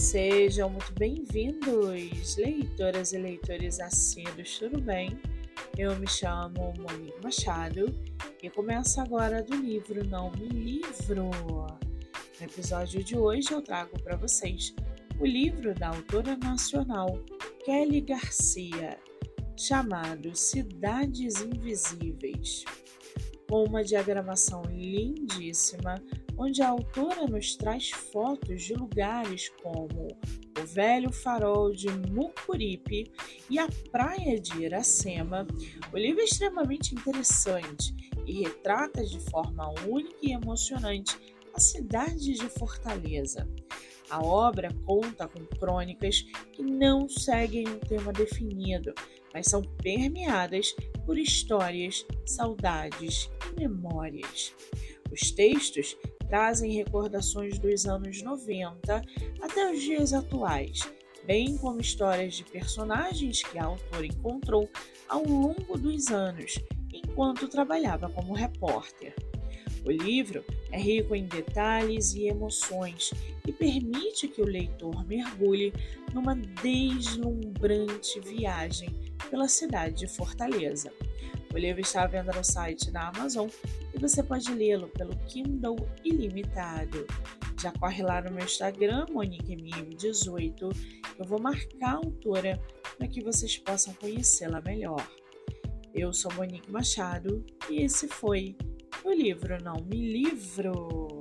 Sejam muito bem-vindos, leitoras e leitores assíduos, tudo bem? Eu me chamo Monique Machado e começo agora do livro Não Me Livro. No episódio de hoje eu trago para vocês o livro da autora nacional Kelly Garcia, chamado Cidades Invisíveis, com uma diagramação lindíssima, onde a autora nos traz fotos de lugares como o velho farol de Mucuripe e a praia de Iracema. O livro é extremamente interessante e retrata de forma única e emocionante a cidade de Fortaleza. A obra conta com crônicas que não seguem um tema definido, mas são permeadas por histórias, saudades e memórias. Os textos trazem recordações dos anos 90 até os dias atuais, bem como histórias de personagens que a autora encontrou ao longo dos anos enquanto trabalhava como repórter. O livro é rico em detalhes e emoções e permite que o leitor mergulhe numa deslumbrante viagem pela cidade de Fortaleza. O livro está à venda no site da Amazon e você pode lê-lo pelo Kindle ilimitado. Já corre lá no meu Instagram, MoniqueMive18, eu vou marcar a autora para que vocês possam conhecê-la melhor. Eu sou Monique Machado e esse foi o livro Não Me Livro.